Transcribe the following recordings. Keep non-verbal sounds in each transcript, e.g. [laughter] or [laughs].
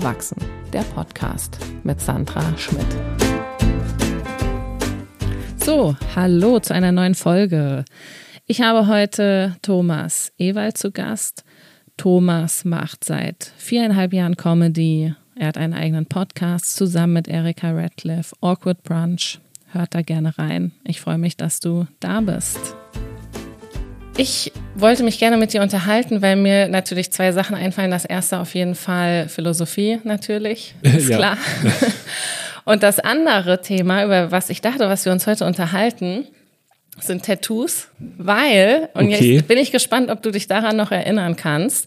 Erwachsen, der Podcast mit Sandra Schmidt. So, hallo zu einer neuen Folge. Ich habe heute Thomas Ewald zu Gast. Thomas macht seit viereinhalb Jahren Comedy. Er hat einen eigenen Podcast zusammen mit Erika Radcliffe, Awkward Brunch. Hört da gerne rein. Ich freue mich, dass du da bist. Ich wollte mich gerne mit dir unterhalten, weil mir natürlich zwei Sachen einfallen. Das erste auf jeden Fall Philosophie natürlich, [laughs] ist ja. klar. [laughs] Und das andere Thema, über was ich dachte, was wir uns heute unterhalten, sind Tattoos, weil, und okay. jetzt bin ich gespannt, ob du dich daran noch erinnern kannst.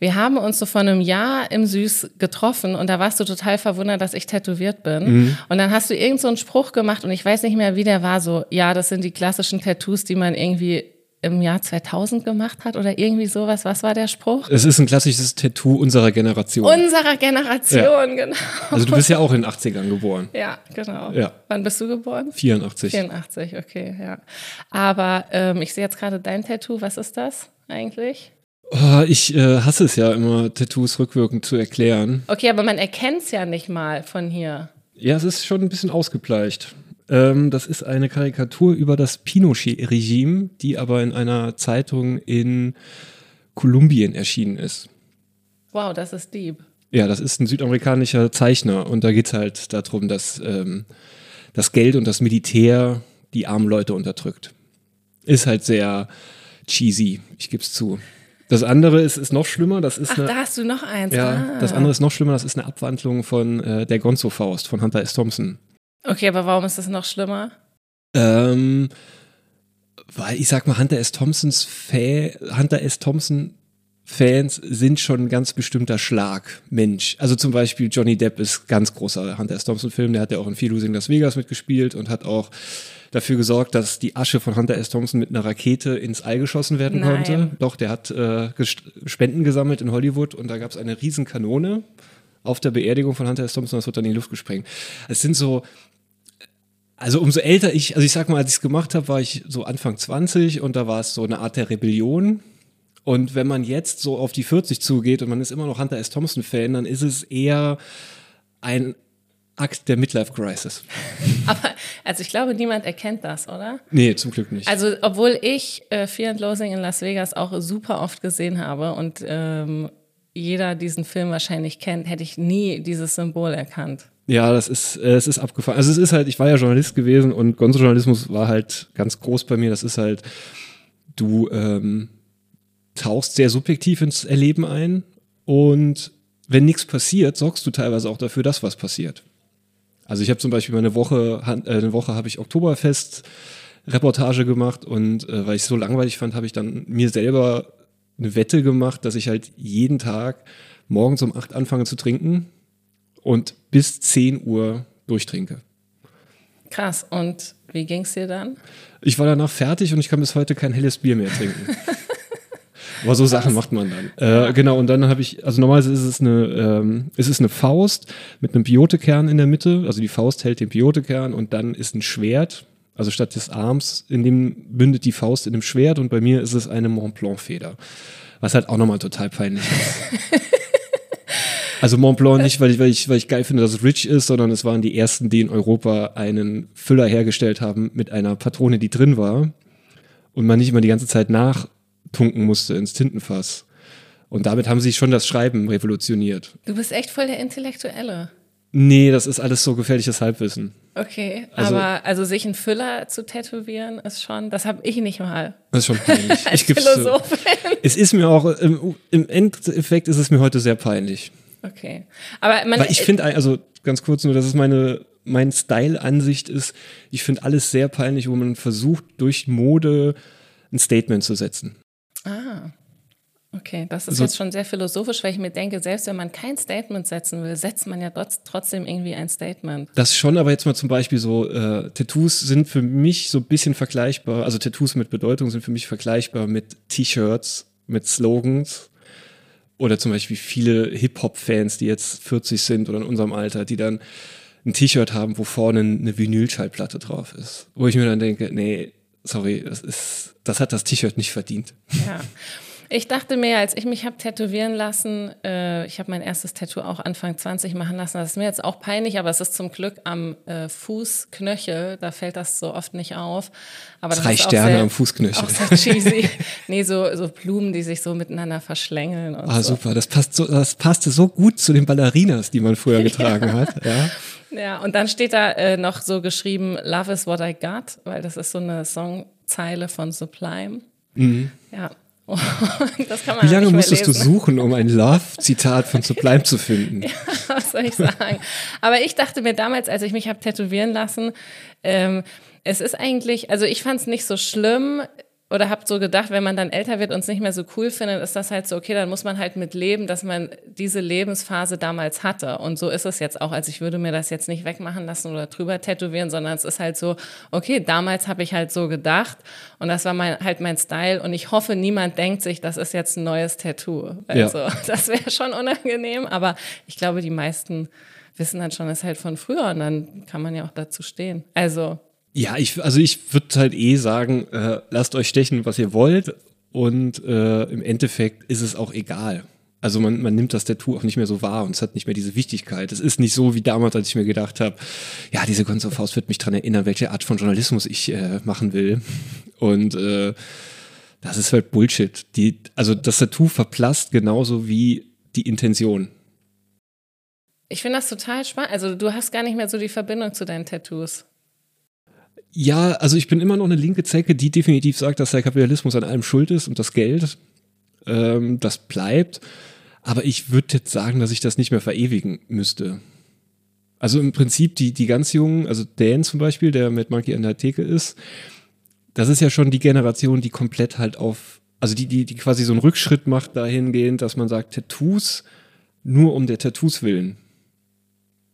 Wir haben uns so vor einem Jahr im Süß getroffen und da warst du total verwundert, dass ich tätowiert bin. Mhm. Und dann hast du irgend so einen Spruch gemacht und ich weiß nicht mehr, wie der war, so, ja, das sind die klassischen Tattoos, die man irgendwie im Jahr 2000 gemacht hat oder irgendwie sowas. Was war der Spruch? Es ist ein klassisches Tattoo unserer Generation. Unserer Generation, ja. genau. Also du bist ja auch in den 80ern geboren. Ja, genau. Ja. Wann bist du geboren? 84. 84, okay, ja. Aber ähm, ich sehe jetzt gerade dein Tattoo. Was ist das eigentlich? Oh, ich äh, hasse es ja immer, Tattoos rückwirkend zu erklären. Okay, aber man erkennt es ja nicht mal von hier. Ja, es ist schon ein bisschen ausgebleicht. Ähm, das ist eine Karikatur über das Pinochet-Regime, die aber in einer Zeitung in Kolumbien erschienen ist. Wow, das ist deep. Ja, das ist ein südamerikanischer Zeichner und da geht es halt darum, dass ähm, das Geld und das Militär die armen Leute unterdrückt. Ist halt sehr cheesy, ich gebe es zu. Das andere ist, ist noch schlimmer. Das ist Ach, eine, da hast du noch eins. Ja, ah. das andere ist noch schlimmer. Das ist eine Abwandlung von äh, der Gonzo-Faust von Hunter S. Thompson. Okay, aber warum ist das noch schlimmer? Ähm, weil ich sag mal, Hunter S. Thompsons Fan, Hunter S. Thompson Fans sind schon ein ganz bestimmter Schlag Mensch. Also zum Beispiel Johnny Depp ist ganz großer Hunter S. Thompson Film. Der hat ja auch in Fear Losing Las Vegas mitgespielt und hat auch dafür gesorgt, dass die Asche von Hunter S. Thompson mit einer Rakete ins All geschossen werden Nein. konnte. Doch, der hat äh, Spenden gesammelt in Hollywood und da gab es eine Riesenkanone auf der Beerdigung von Hunter S. Thompson, das wird dann in die Luft gesprengt. Es sind so, also umso älter ich, also ich sag mal, als ich es gemacht habe, war ich so Anfang 20 und da war es so eine Art der Rebellion. Und wenn man jetzt so auf die 40 zugeht und man ist immer noch Hunter S. Thompson-Fan, dann ist es eher ein Akt der Midlife-Crisis. [laughs] Aber, also ich glaube, niemand erkennt das, oder? Nee, zum Glück nicht. Also, obwohl ich äh, Fear and Losing in Las Vegas auch super oft gesehen habe und ähm, jeder diesen Film wahrscheinlich kennt, hätte ich nie dieses Symbol erkannt. Ja, das ist, äh, es ist abgefahren. Also es ist halt, ich war ja Journalist gewesen und Gonzo-Journalismus war halt ganz groß bei mir. Das ist halt, du ähm, tauchst sehr subjektiv ins Erleben ein und wenn nichts passiert, sorgst du teilweise auch dafür, dass was passiert. Also ich habe zum Beispiel mal eine Woche, äh, eine Woche habe ich Oktoberfest Reportage gemacht und äh, weil ich es so langweilig fand, habe ich dann mir selber eine Wette gemacht, dass ich halt jeden Tag morgens um acht anfange zu trinken und bis 10 Uhr durchtrinke. Krass. Und wie ging es dir dann? Ich war danach fertig und ich kann bis heute kein helles Bier mehr trinken. [laughs] Aber so Sachen macht man dann. Äh, genau, und dann habe ich, also normalerweise ist es eine, ähm, ist es eine Faust mit einem Biotekern in der Mitte. Also die Faust hält den Biotekern und dann ist ein Schwert. Also statt des Arms, in dem bündet die Faust in einem Schwert und bei mir ist es eine Mont Blanc Feder. Was halt auch nochmal total peinlich ist. [laughs] Also Mont Blanc nicht, weil ich, weil, ich, weil ich geil finde, dass es rich ist, sondern es waren die ersten, die in Europa einen Füller hergestellt haben mit einer Patrone, die drin war und man nicht immer die ganze Zeit nachtunken musste ins Tintenfass. Und damit haben sie schon das Schreiben revolutioniert. Du bist echt voll der Intellektuelle. Nee, das ist alles so gefährliches Halbwissen. Okay, also, aber also sich einen Füller zu tätowieren ist schon, das habe ich nicht mal. Das ist schon peinlich. [laughs] Als ich Philosophin. Es ist mir auch, im, im Endeffekt ist es mir heute sehr peinlich. Okay. Aber man, Weil ich finde, also ganz kurz nur, dass es meine, mein Style-Ansicht ist, ich finde alles sehr peinlich, wo man versucht, durch Mode ein Statement zu setzen. Ah. Okay, das ist so, jetzt schon sehr philosophisch, weil ich mir denke, selbst wenn man kein Statement setzen will, setzt man ja trotzdem irgendwie ein Statement. Das schon, aber jetzt mal zum Beispiel so, äh, Tattoos sind für mich so ein bisschen vergleichbar, also Tattoos mit Bedeutung sind für mich vergleichbar mit T-Shirts, mit Slogans oder zum Beispiel viele Hip-Hop-Fans, die jetzt 40 sind oder in unserem Alter, die dann ein T-Shirt haben, wo vorne eine Vinylschallplatte drauf ist. Wo ich mir dann denke, nee, sorry, das ist, das hat das T-Shirt nicht verdient. Ja. Ich dachte mir, als ich mich habe tätowieren lassen, äh, ich habe mein erstes Tattoo auch Anfang 20 machen lassen. Das ist mir jetzt auch peinlich, aber es ist zum Glück am äh, Fußknöchel. Da fällt das so oft nicht auf. Aber Drei Sterne sehr, am Fußknöchel. Auch sehr cheesy. [laughs] nee, so, so Blumen, die sich so miteinander verschlängeln. Und ah, so. super. Das passt so, das passte so gut zu den Ballerinas, die man früher [laughs] getragen ja. hat. Ja. Ja, und dann steht da äh, noch so geschrieben, Love is what I got, weil das ist so eine Songzeile von Sublime. Mhm. Ja. [laughs] Wie lange musstest lesen. du suchen, um ein [laughs] Love-Zitat von Sublime zu finden? Ja, was soll ich sagen? Aber ich dachte mir damals, als ich mich habe tätowieren lassen, ähm, es ist eigentlich, also ich fand es nicht so schlimm oder habe so gedacht, wenn man dann älter wird und es nicht mehr so cool findet, ist das halt so, okay, dann muss man halt mit leben, dass man diese Lebensphase damals hatte. Und so ist es jetzt auch. Also ich würde mir das jetzt nicht wegmachen lassen oder drüber tätowieren, sondern es ist halt so, okay, damals habe ich halt so gedacht und das war mein, halt mein Style. Und ich hoffe, niemand denkt sich, das ist jetzt ein neues Tattoo. Also ja. [laughs] das wäre schon unangenehm, aber ich glaube, die meisten wissen dann schon, es ist halt von früher und dann kann man ja auch dazu stehen. Also ja, ich, also ich würde halt eh sagen, äh, lasst euch stechen, was ihr wollt. Und äh, im Endeffekt ist es auch egal. Also man, man nimmt das Tattoo auch nicht mehr so wahr und es hat nicht mehr diese Wichtigkeit. Es ist nicht so wie damals, als ich mir gedacht habe, ja, diese Faust wird mich dran erinnern, welche Art von Journalismus ich äh, machen will. Und äh, das ist halt Bullshit. Die, also das Tattoo verblasst genauso wie die Intention. Ich finde das total spannend. Also du hast gar nicht mehr so die Verbindung zu deinen Tattoos. Ja, also ich bin immer noch eine linke Zecke, die definitiv sagt, dass der Kapitalismus an allem schuld ist und das Geld, ähm, das bleibt. Aber ich würde jetzt sagen, dass ich das nicht mehr verewigen müsste. Also im Prinzip die, die ganz Jungen, also Dan zum Beispiel, der mit Monkey an der Theke ist, das ist ja schon die Generation, die komplett halt auf, also die, die, die quasi so einen Rückschritt macht dahingehend, dass man sagt, Tattoos nur um der Tattoos willen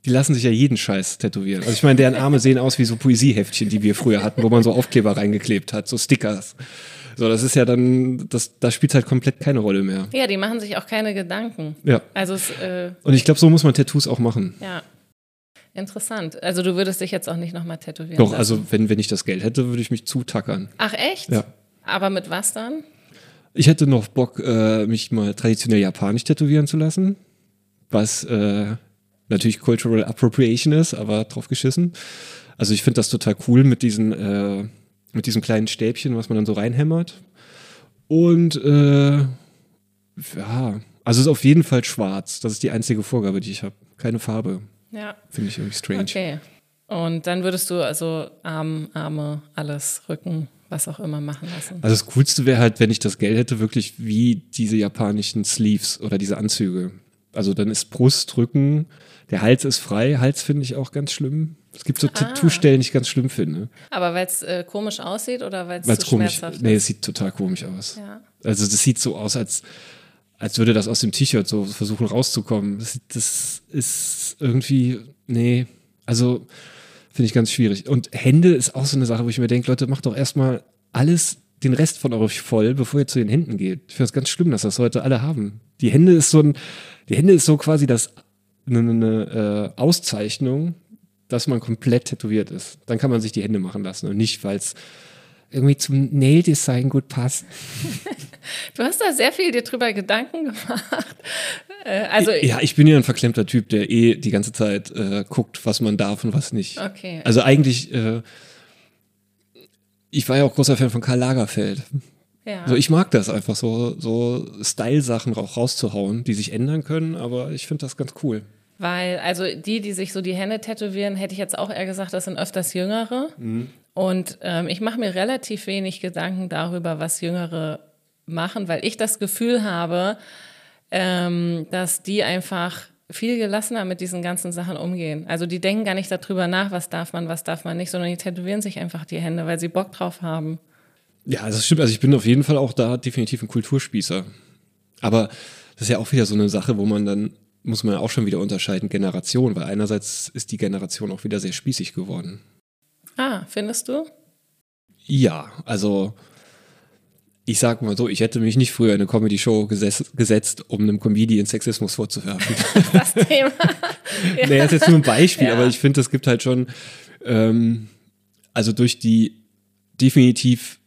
die lassen sich ja jeden Scheiß tätowieren. Also ich meine, deren Arme sehen aus wie so Poesieheftchen, die wir früher hatten, wo man so Aufkleber reingeklebt hat, so Stickers. So, das ist ja dann, das, das spielt halt komplett keine Rolle mehr. Ja, die machen sich auch keine Gedanken. Ja. Also es, äh, Und ich glaube, so muss man Tattoos auch machen. Ja. Interessant. Also du würdest dich jetzt auch nicht nochmal tätowieren. Doch, lassen. also wenn, wenn ich das Geld hätte, würde ich mich zutackern. Ach echt? Ja. Aber mit was dann? Ich hätte noch Bock, äh, mich mal traditionell japanisch tätowieren zu lassen. Was äh, natürlich Cultural Appropriation ist, aber drauf geschissen. Also ich finde das total cool mit diesen, äh, mit diesem kleinen Stäbchen, was man dann so reinhämmert. Und äh, ja, also es ist auf jeden Fall schwarz. Das ist die einzige Vorgabe, die ich habe. Keine Farbe. Ja. Finde ich irgendwie strange. Okay. Und dann würdest du also Arm, Arme, alles, Rücken, was auch immer machen lassen. Also das Coolste wäre halt, wenn ich das Geld hätte, wirklich wie diese japanischen Sleeves oder diese Anzüge. Also dann ist Brust, Rücken, der Hals ist frei. Hals finde ich auch ganz schlimm. Es gibt so ah. Tattoo-Stellen, die ich ganz schlimm finde. Aber weil es äh, komisch aussieht oder weil es komisch, schmerzhaft ist? Nee, es sieht total komisch aus. Ja. Also das sieht so aus, als, als würde das aus dem T-Shirt so versuchen rauszukommen. Das, das ist irgendwie, nee, also finde ich ganz schwierig. Und Hände ist auch so eine Sache, wo ich mir denke, Leute, macht doch erstmal alles, den Rest von euch voll, bevor ihr zu den Händen geht. Ich finde es ganz schlimm, dass das heute alle haben. Die Hände ist so ein, die Hände ist so quasi das eine, eine äh, Auszeichnung, dass man komplett tätowiert ist. Dann kann man sich die Hände machen lassen und nicht, weil es irgendwie zum Nail-Design gut passt. [laughs] Du hast da sehr viel dir drüber Gedanken gemacht. Äh, also ja, ich bin ja ein verklemmter Typ, der eh die ganze Zeit äh, guckt, was man darf und was nicht. Okay. Also eigentlich, äh, ich war ja auch großer Fan von Karl Lagerfeld. Ja. Also ich mag das einfach so, so Style-Sachen auch rauszuhauen, die sich ändern können, aber ich finde das ganz cool. Weil, also die, die sich so die Hände tätowieren, hätte ich jetzt auch eher gesagt, das sind öfters Jüngere. Mhm. Und ähm, ich mache mir relativ wenig Gedanken darüber, was Jüngere machen, weil ich das Gefühl habe, ähm, dass die einfach viel gelassener mit diesen ganzen Sachen umgehen. Also die denken gar nicht darüber nach, was darf man, was darf man nicht, sondern die tätowieren sich einfach die Hände, weil sie Bock drauf haben. Ja, das stimmt. Also ich bin auf jeden Fall auch da definitiv ein Kulturspießer. Aber das ist ja auch wieder so eine Sache, wo man dann muss man auch schon wieder unterscheiden, Generation, weil einerseits ist die Generation auch wieder sehr spießig geworden. Ah, findest du? Ja, also ich sag mal so, ich hätte mich nicht früher in eine Comedy-Show gesetzt, gesetzt, um einem Comedian Sexismus vorzuwerfen. [laughs] Das Thema. [laughs] ja. Naja, ist jetzt nur ein Beispiel, ja. aber ich finde, es gibt halt schon, ähm, also durch die definitiv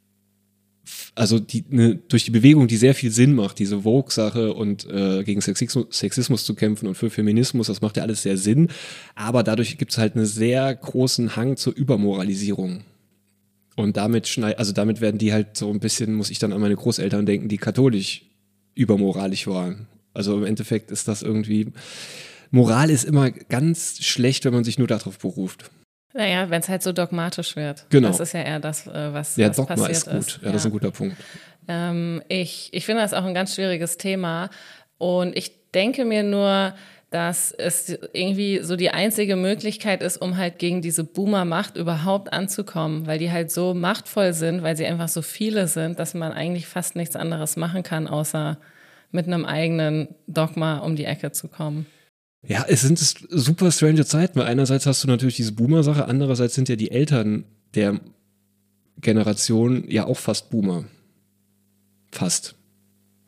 also die, ne, durch die Bewegung, die sehr viel Sinn macht, diese Vogue-Sache und äh, gegen Sexismus, Sexismus zu kämpfen und für Feminismus, das macht ja alles sehr Sinn. Aber dadurch gibt es halt einen sehr großen Hang zur Übermoralisierung. Und damit schneid, also damit werden die halt so ein bisschen, muss ich dann an meine Großeltern denken, die katholisch übermoralisch waren. Also im Endeffekt ist das irgendwie, Moral ist immer ganz schlecht, wenn man sich nur darauf beruft. Naja, wenn es halt so dogmatisch wird. Genau. Das ist ja eher das, äh, was, Ja, was Dogma passiert ist gut. ist. Ja, das ist ein guter Punkt. Ähm, ich, ich finde das auch ein ganz schwieriges Thema. Und ich denke mir nur, dass es irgendwie so die einzige Möglichkeit ist, um halt gegen diese Boomer-Macht überhaupt anzukommen, weil die halt so machtvoll sind, weil sie einfach so viele sind, dass man eigentlich fast nichts anderes machen kann, außer mit einem eigenen Dogma um die Ecke zu kommen. Ja, es sind super strange Zeiten, weil einerseits hast du natürlich diese Boomer-Sache, andererseits sind ja die Eltern der Generation ja auch fast Boomer. Fast.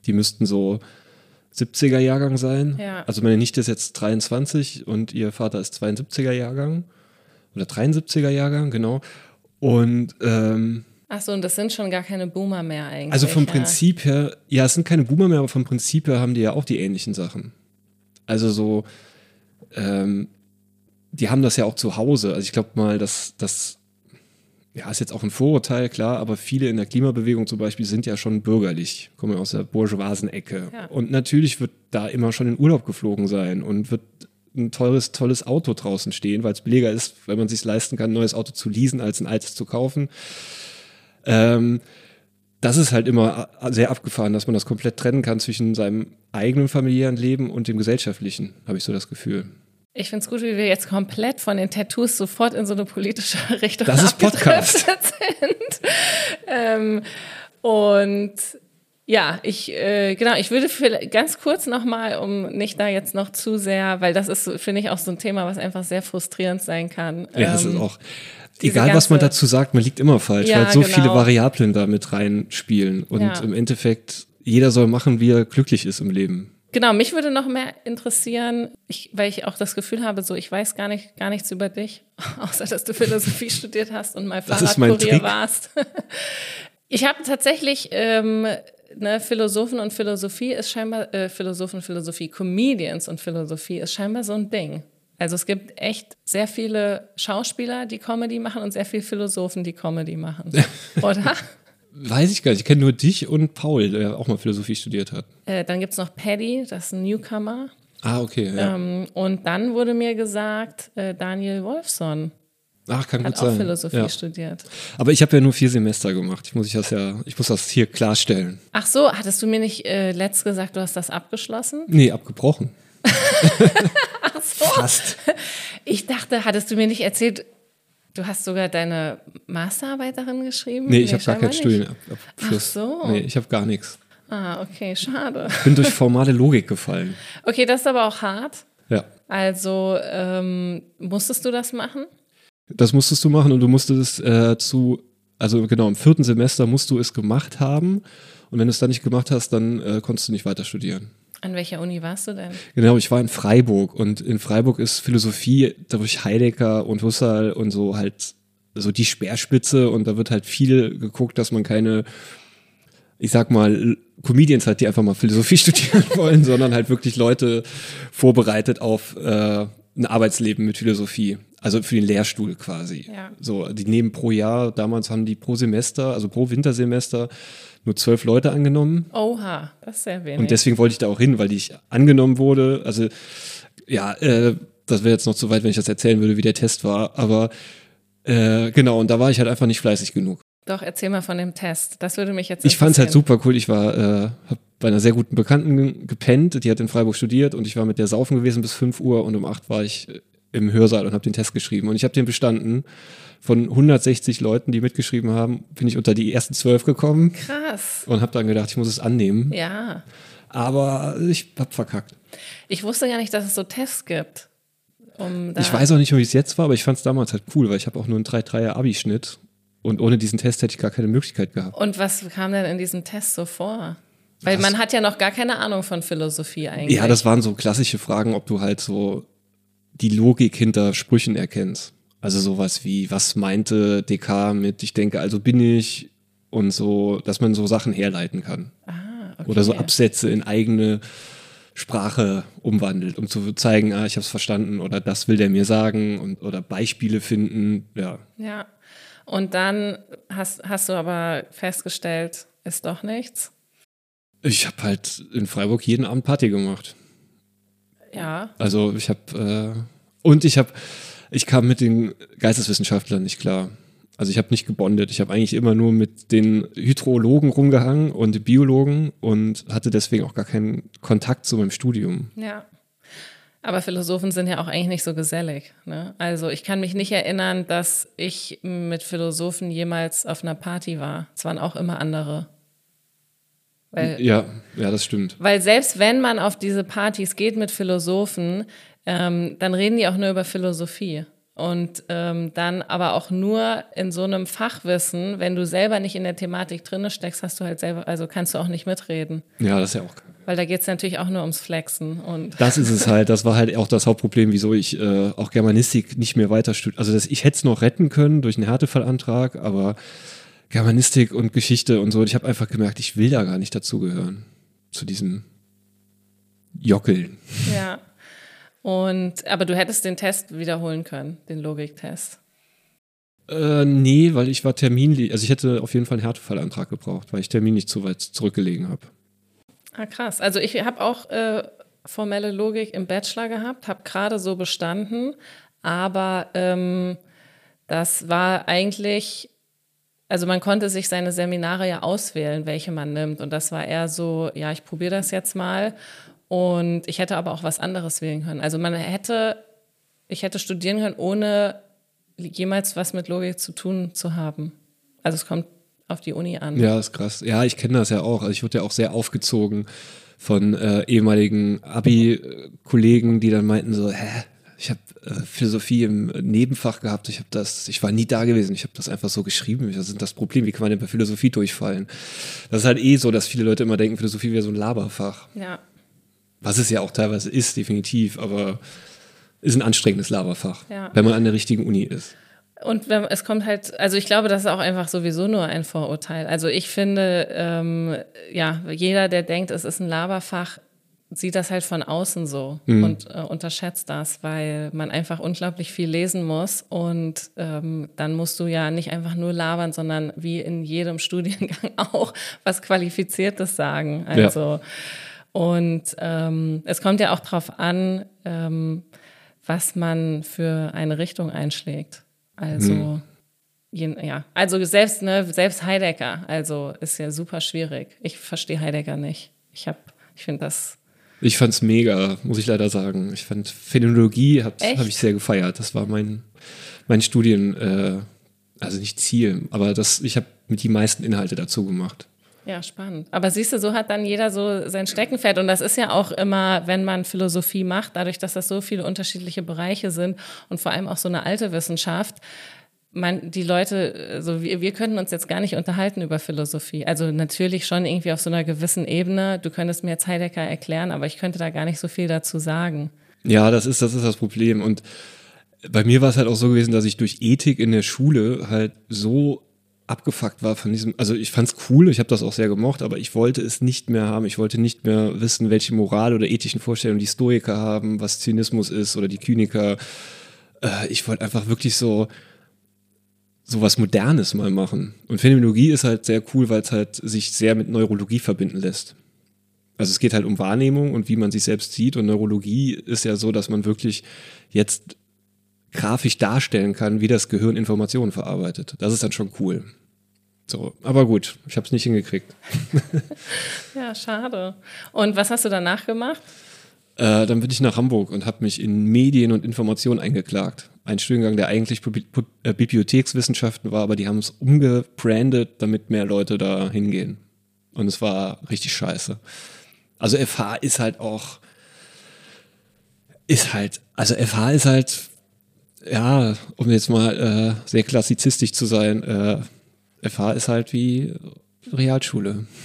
Die müssten so 70er Jahrgang sein. Ja. Also meine Nichte ist jetzt 23 und ihr Vater ist 72er Jahrgang. Oder 73er Jahrgang, genau. Und ähm, Ach so, und das sind schon gar keine Boomer mehr eigentlich. also vom ja. Prinzip her, ja, es sind keine Boomer mehr, aber vom Prinzip her haben die ja auch die ähnlichen Sachen. Also so, ähm, die haben das ja auch zu Hause. Also ich glaube mal, dass das, ja, ist jetzt auch ein Vorurteil, klar, aber viele in der Klimabewegung zum Beispiel sind ja schon bürgerlich, kommen aus der bourgeoisen Ecke. Ja. Und natürlich wird da immer schon in Urlaub geflogen sein und wird ein teures, tolles Auto draußen stehen, weil es billiger ist, wenn man sich leisten kann, ein neues Auto zu leasen, als ein altes zu kaufen. Ähm, das ist halt immer sehr abgefahren, dass man das komplett trennen kann zwischen seinem eigenen familiären Leben und dem gesellschaftlichen, habe ich so das Gefühl. Ich finde es gut, wie wir jetzt komplett von den Tattoos sofort in so eine politische [laughs] Richtung Das ist Podcast. sind. ähm, und ja, ich äh, genau, ich würde für, ganz kurz nochmal, um nicht da jetzt noch zu sehr, weil das ist, finde ich, auch so ein Thema, was einfach sehr frustrierend sein kann. Ja, das ist Ähm, auch. Egal, was man ganze- dazu sagt, man liegt immer falsch, Ja, weil so genau. viele Variablen da mit reinspielen. Und Ja. im Endeffekt, jeder soll machen, wie er glücklich ist im Leben. Genau, mich würde noch mehr interessieren, ich, weil ich auch das Gefühl habe, so ich weiß gar nicht gar nichts über dich, [laughs] außer dass du Philosophie studiert hast und mal Fahrradkurier warst. [laughs] Ich habe tatsächlich ähm, ne, Philosophen und Philosophie ist scheinbar äh, Philosophen, Philosophie, Comedians und Philosophie ist scheinbar so ein Ding. Also es gibt echt sehr viele Schauspieler, die Comedy machen und sehr viele Philosophen, die Comedy machen. [laughs] Oder? Weiß ich gar nicht. Ich kenne nur dich und Paul, der auch mal Philosophie studiert hat. Äh, dann gibt's noch Paddy, das ist ein Newcomer. Ah, okay. Ja. Ähm, und dann wurde mir gesagt, äh, Daniel Wolfson Ach, kann hat gut auch sein. Philosophie ja. studiert. Aber ich habe ja nur vier Semester gemacht. Ich muss ich das ja, ich muss das hier klarstellen. Ach so, hattest du mir nicht äh, letzt gesagt, du hast das abgeschlossen? Nee, abgebrochen. [laughs] Ach so. Fast. Ich dachte, hattest du mir nicht erzählt, du hast sogar deine Masterarbeit darin geschrieben? Nee, ich habe gar keinen. Studienabschluss. Ach so. Nee, ich habe gar nichts. Ah, okay, schade. Bin durch formale Logik gefallen. [laughs] Okay, das ist aber auch hart. Ja. Also, ähm, musstest du das machen? Das musstest du machen und du musstest äh, zu, also genau, im vierten Semester musst du es gemacht haben. Und wenn du es dann nicht gemacht hast, dann äh, konntest du nicht weiter studieren. An welcher Uni warst du denn? Genau, ich war in Freiburg und in Freiburg ist Philosophie durch Heidegger und Husserl und so halt so die Speerspitze und da wird halt viel geguckt, dass man keine, ich sag mal, Comedians hat, die einfach mal Philosophie [laughs] studieren wollen, sondern halt wirklich Leute vorbereitet auf äh, ein Arbeitsleben mit Philosophie. Also für den Lehrstuhl quasi. Ja. So, die nehmen pro Jahr, damals haben die pro Semester, also pro Wintersemester nur zwölf Leute angenommen. Oha, das ist sehr wenig. Und deswegen wollte ich da auch hin, weil ich angenommen wurde. Also ja, äh, das wäre jetzt noch zu weit, wenn ich das erzählen würde, wie der Test war. Aber äh, genau, und da war ich halt einfach nicht fleißig genug. Doch, erzähl mal von dem Test. Das würde mich jetzt Ich fand es halt super cool. Ich war, äh, hab bei einer sehr guten Bekannten ge- gepennt, die hat in Freiburg studiert und ich war mit der saufen gewesen bis 5 Uhr und um 8 war ich äh, im Hörsaal und habe den Test geschrieben. Und ich habe den bestanden. Von 160 Leuten, die mitgeschrieben haben, bin ich unter die ersten zwölf gekommen Krass. und habe dann gedacht, ich muss es annehmen. Ja. Aber ich hab verkackt. Ich wusste gar nicht, dass es so Tests gibt. Um Ich weiß auch nicht, wie es jetzt war, aber ich fand es damals halt cool, weil ich habe auch nur einen 3-3er Abi-Schnitt und ohne diesen Test hätte ich gar keine Möglichkeit gehabt. Und was kam denn in diesem Test so vor? Weil Was? man hat ja noch gar keine Ahnung von Philosophie eigentlich. Ja, das waren so klassische Fragen, ob du halt so die Logik hinter Sprüchen erkennst. Also sowas wie, was meinte Descartes mit ich denke, also bin ich und so, dass man so Sachen herleiten kann. Ah, okay. Oder so Absätze in eigene Sprache umwandelt, um zu zeigen, ah, ich habe es verstanden oder das will der mir sagen und oder Beispiele finden. Ja. Ja. Und dann hast, hast du aber festgestellt, ist doch nichts. Ich habe halt in Freiburg jeden Abend Party gemacht. Ja. Also ich habe äh, und ich habe ich kam mit den Geisteswissenschaftlern nicht klar. Also ich habe nicht gebondet. Ich habe eigentlich immer nur mit den Hydrologen rumgehangen und Biologen und hatte deswegen auch gar keinen Kontakt zu meinem Studium. Ja. Aber Philosophen sind ja auch eigentlich nicht so gesellig. Ne? Also ich kann mich nicht erinnern, dass ich mit Philosophen jemals auf einer Party war. Es waren auch immer andere. Weil, ja, ja, das stimmt. Weil selbst wenn man auf diese Partys geht mit Philosophen, ähm, dann reden die auch nur über Philosophie. Und ähm, dann aber auch nur in so einem Fachwissen, wenn du selber nicht in der Thematik drinne steckst, hast du halt selber, also kannst du auch nicht mitreden. Ja, das ist ja auch. Weil da geht es natürlich auch nur ums Flexen. Und das ist es halt, das war halt auch das Hauptproblem, wieso ich äh, auch Germanistik nicht mehr weiter studiere. Also das, ich hätte es noch retten können durch einen Härtefallantrag, aber Germanistik und Geschichte und so, ich habe einfach gemerkt, ich will da gar nicht dazugehören. Zu diesem Jockeln. Ja. Und, aber du hättest den Test wiederholen können, den Logiktest. Äh, nee, weil ich war terminlich, also ich hätte auf jeden Fall einen Härtefallantrag gebraucht, weil ich terminlich zu weit zurückgelegen habe. Ah, krass. Also ich habe auch äh, formelle Logik im Bachelor gehabt, habe gerade so bestanden, aber ähm, das war eigentlich, also man konnte sich seine Seminare ja auswählen, welche man nimmt. Und das war eher so, ja, ich probiere das jetzt mal. Und ich hätte aber auch was anderes wählen können. Also man hätte, ich hätte studieren können, ohne jemals was mit Logik zu tun zu haben. Also es kommt auf die Uni an. Ja, ist krass. Ja, ich kenne das ja auch. Also ich wurde ja auch sehr aufgezogen von äh, ehemaligen Abi-Kollegen, die dann meinten so, hä, ich habe äh, Philosophie im Nebenfach gehabt, ich habe das, ich war nie da gewesen, ich habe das einfach so geschrieben. Das ist das Problem, wie kann man denn bei Philosophie durchfallen? Das ist halt eh so, dass viele Leute immer denken, Philosophie wäre so ein Laberfach. Ja. Was es ja auch teilweise ist, definitiv, aber ist ein anstrengendes Laberfach, Ja. wenn man an der richtigen Uni ist. Und wenn, es kommt halt, also ich glaube, das ist auch einfach sowieso nur ein Vorurteil. Also ich finde, ähm, ja, jeder, der denkt, es ist ein Laberfach, sieht das halt von außen so und äh, unterschätzt das, weil man einfach unglaublich viel lesen muss und ähm, dann musst du ja nicht einfach nur labern, sondern wie in jedem [laughs] Studiengang auch was Qualifiziertes sagen. Also und ähm, es kommt ja auch drauf an, ähm, was man für eine Richtung einschlägt. Also je, ja, also selbst ne, selbst Heidegger, also ist ja super schwierig. Ich verstehe Heidegger nicht. Ich habe, ich finde das Ich fand's mega, muss ich leider sagen. Ich fand Phänomenologie habe hab ich sehr gefeiert. Das war mein, mein Studien, äh, also nicht Ziel, aber das, ich habe mit die meisten Inhalte dazu gemacht. Ja, spannend. Aber siehst du, so hat dann jeder so sein Steckenpferd. Und das ist ja auch immer, wenn man Philosophie macht, dadurch, dass das so viele unterschiedliche Bereiche sind und vor allem auch so eine alte Wissenschaft. Man, die Leute, also wir, wir können uns jetzt gar nicht unterhalten über Philosophie. Also natürlich schon irgendwie auf so einer gewissen Ebene. Du könntest mir jetzt Heidegger erklären, aber ich könnte da gar nicht so viel dazu sagen. Ja, das ist, das ist das Problem. Und bei mir war es halt auch so gewesen, dass ich durch Ethik in der Schule halt so abgefuckt war von diesem, also ich fand's cool, ich habe das auch sehr gemocht, aber ich wollte es nicht mehr haben. Ich wollte nicht mehr wissen, welche Moral oder ethischen Vorstellungen die Stoiker haben, was Zynismus ist oder die Kyniker. Äh, ich wollte einfach wirklich so so was Modernes mal machen. Und Phänomenologie ist halt sehr cool, weil es halt sich sehr mit Neurologie verbinden lässt. Also es geht halt um Wahrnehmung und wie man sich selbst sieht. Und Neurologie ist ja so, dass man wirklich jetzt grafisch darstellen kann, wie das Gehirn Informationen verarbeitet. Das ist dann schon cool. So, aber gut, ich habe es nicht hingekriegt. [laughs] Ja, schade. Und was hast du danach gemacht? Äh, dann bin ich nach Hamburg und habe mich in Medien und Information eingeklagt. Ein Studiengang, der eigentlich Bibli- äh, Bibliothekswissenschaften war, aber die haben es umgebrandet, damit mehr Leute da hingehen. Und es war richtig scheiße. Also FH ist halt auch, ist halt, also FH ist halt, ja, um jetzt mal äh, sehr klassizistisch zu sein, äh, FH ist halt wie Realschule. [laughs]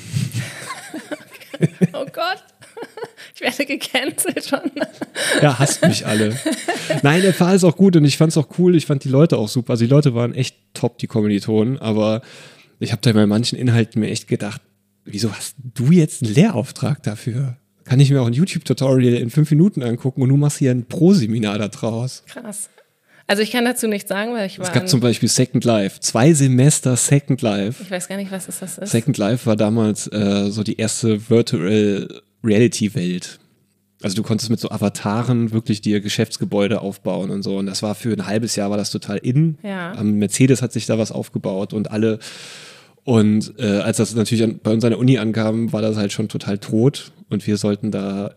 Oh Gott. [laughs] Ich werde gecancelt schon. Ja, hasst mich alle. Nein, der Fall ist auch gut und ich fand's auch cool. Ich fand die Leute auch super. Also die Leute waren echt top, die Kommilitonen, aber Ich habe da bei manchen Inhalten mir echt gedacht, wieso hast du jetzt einen Lehrauftrag dafür? Kann ich mir auch ein YouTube-Tutorial in fünf Minuten angucken und du machst hier ein Pro-Seminar da draus. Krass. Also ich kann dazu nichts sagen, weil ich war. Es gab zum Beispiel Second Life, zwei Semester Second Life. Ich weiß gar nicht, was das ist. Second Life war damals äh, so die erste Virtual Reality Welt. Also du konntest mit so Avataren wirklich dir Geschäftsgebäude aufbauen und so. Und das war für ein halbes Jahr war das total in. Ja. Ähm, Mercedes hat sich da was aufgebaut und alle. Und äh, als das natürlich an, bei uns an der Uni ankam, war das halt schon total tot und wir sollten da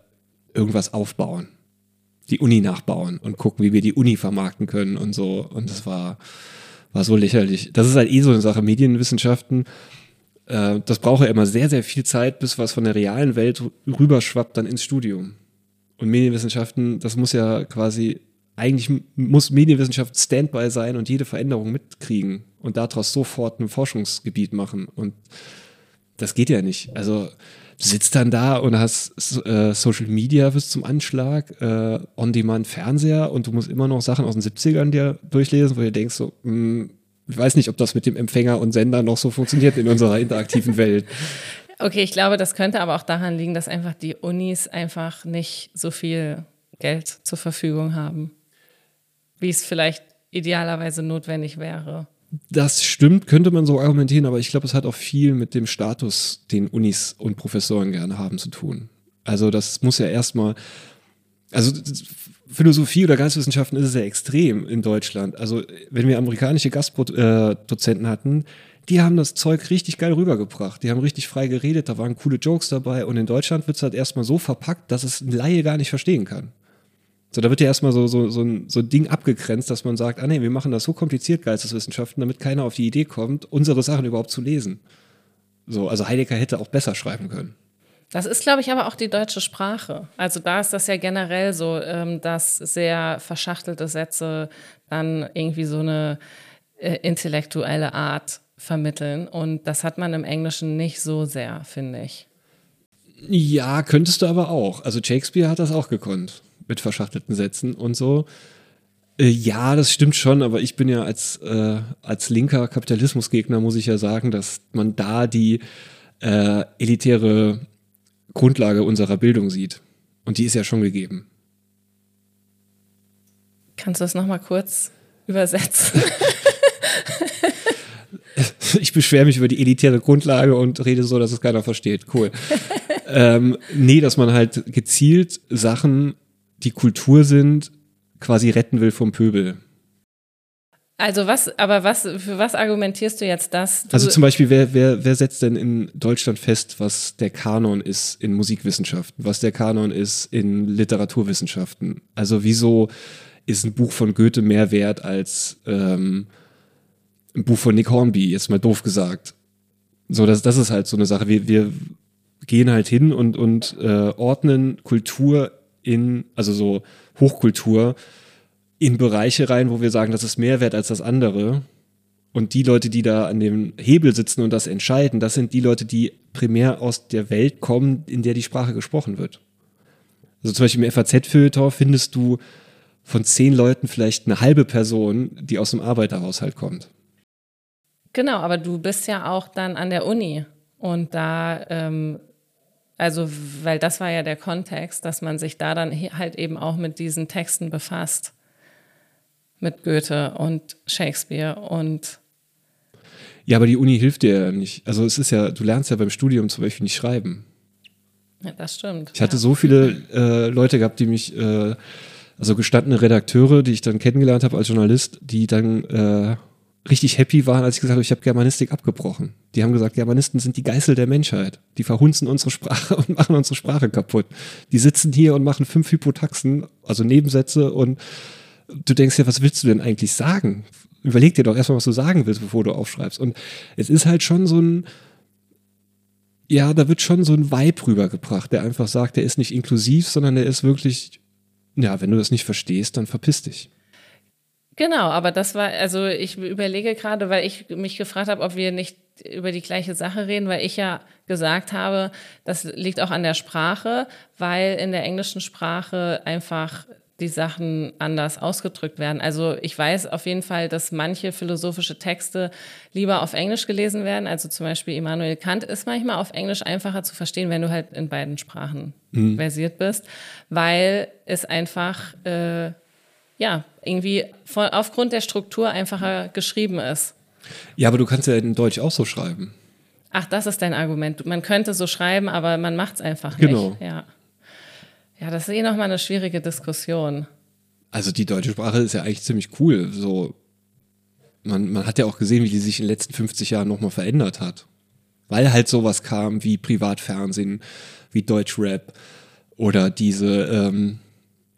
irgendwas aufbauen. Die Uni nachbauen und gucken, wie wir die Uni vermarkten können und so. Und das war, war so lächerlich. Das ist halt eh so eine Sache. Medienwissenschaften, äh, das braucht ja immer sehr, sehr viel Zeit, bis was von der realen Welt rüberschwappt dann ins Studium. Und Medienwissenschaften, das muss ja quasi, eigentlich muss Medienwissenschaft Standby sein und jede Veränderung mitkriegen und daraus sofort ein Forschungsgebiet machen. Und das geht ja nicht. Also sitzt dann da und hast äh, Social Media bis zum Anschlag, äh, On-Demand-Fernseher und du musst immer noch Sachen aus den 70ern dir durchlesen, wo du denkst so, mh, hm, ich weiß nicht, ob das mit dem Empfänger und Sender noch so funktioniert in unserer interaktiven Welt. [laughs] Okay, ich glaube, das könnte aber auch daran liegen, dass einfach die Unis einfach nicht so viel Geld zur Verfügung haben, wie es vielleicht idealerweise notwendig wäre. Das stimmt, könnte man so argumentieren, aber ich glaube, es hat auch viel mit dem Status, den Unis und Professoren gerne haben, zu tun. Also das muss ja erstmal, also Philosophie oder Geisteswissenschaften ist es ja extrem in Deutschland. Also wenn wir amerikanische Gastdozenten hatten, die haben das Zeug richtig geil rübergebracht. Die haben richtig frei geredet, da waren coole Jokes dabei. Und in Deutschland wird es halt erstmal so verpackt, dass es ein Laie gar nicht verstehen kann. So, da wird ja erstmal so, so, so, ein, so ein Ding abgegrenzt, dass man sagt, ah nee, wir machen das so kompliziert, Geisteswissenschaften, damit keiner auf die Idee kommt, unsere Sachen überhaupt zu lesen. So, also Heidegger hätte auch besser schreiben können. Das ist, glaube ich, aber auch die deutsche Sprache. Also da ist das ja generell so, ähm, dass sehr verschachtelte Sätze dann irgendwie so eine äh, intellektuelle Art vermitteln. Und das hat man im Englischen nicht so sehr, finde ich. Ja, könntest du aber auch. Also Shakespeare hat das auch gekonnt mit verschachtelten Sätzen und so. Äh, ja, das stimmt schon, aber ich bin ja als, äh, als linker Kapitalismusgegner, muss ich ja sagen, dass man da die äh, elitäre Grundlage unserer Bildung sieht. Und die ist ja schon gegeben. Kannst du das nochmal kurz übersetzen? [laughs] ich beschwere mich über die elitäre Grundlage und rede so, dass es keiner versteht. Cool. [laughs] ähm, nee, dass man halt gezielt Sachen, die Kultur sind, quasi retten will vom Pöbel. Also was, aber was, für was argumentierst du jetzt das? Du also zum Beispiel, wer, wer, wer setzt denn in Deutschland fest, was der Kanon ist in Musikwissenschaften, was der Kanon ist in Literaturwissenschaften? Also wieso ist ein Buch von Goethe mehr wert als ähm, ein Buch von Nick Hornby, jetzt mal doof gesagt. So, das, das ist halt so eine Sache. Wir, wir gehen halt hin und, und äh, ordnen Kultur in, also so Hochkultur, in Bereiche rein, wo wir sagen, das ist mehr wert als das andere. Und die Leute, die da an dem Hebel sitzen und das entscheiden, das sind die Leute, die primär aus der Welt kommen, in der die Sprache gesprochen wird. Also zum Beispiel im FAZ-Filter findest du von zehn Leuten vielleicht eine halbe Person, die aus dem Arbeiterhaushalt kommt. Genau, aber du bist ja auch dann an der Uni und da, ähm, also, weil das war ja der Kontext, dass man sich da dann halt eben auch mit diesen Texten befasst. Mit Goethe und Shakespeare und. Ja, aber die Uni hilft dir ja nicht. Also, es ist ja, du lernst ja beim Studium zum Beispiel nicht schreiben. Ja, das stimmt. Ich hatte ja. so viele äh, Leute gehabt, die mich, äh, also gestandene Redakteure, die ich dann kennengelernt habe als Journalist, die dann äh, richtig happy waren, als ich gesagt habe, ich habe Germanistik abgebrochen. Die haben gesagt, Germanisten sind die Geißel der Menschheit. Die verhunzen unsere Sprache [laughs] und machen unsere Sprache kaputt. Die sitzen hier und machen fünf Hypotaxen, also Nebensätze und du denkst ja, was willst du denn eigentlich sagen? Überleg dir doch erstmal, was du sagen willst, bevor du aufschreibst. Und es ist halt schon so ein, ja, da wird schon so ein Vibe rübergebracht, der einfach sagt, der ist nicht inklusiv, sondern der ist wirklich, ja, wenn du das nicht verstehst, dann verpiss dich. Genau, aber das war, also ich überlege gerade, weil ich mich gefragt habe, ob wir nicht über die gleiche Sache reden, weil ich ja gesagt habe, das liegt auch an der Sprache, weil in der englischen Sprache einfach die Sachen anders ausgedrückt werden. Also ich weiß auf jeden Fall, dass manche philosophische Texte lieber auf Englisch gelesen werden. Also zum Beispiel Immanuel Kant ist manchmal auf Englisch einfacher zu verstehen, wenn du halt in beiden Sprachen mhm. versiert bist, weil es einfach äh, ja irgendwie von, aufgrund der Struktur einfacher geschrieben ist. Ja, aber du kannst ja in Deutsch auch so schreiben. Ach, das ist dein Argument. Man könnte so schreiben, aber man macht es einfach nicht. Genau. Ja. ja, das ist eh nochmal eine schwierige Diskussion. Also die deutsche Sprache ist ja eigentlich ziemlich cool. So, man, man hat ja auch gesehen, wie die sich in den letzten 50 Jahren nochmal verändert hat. Weil halt sowas kam wie Privatfernsehen, wie Deutschrap oder diese, ähm,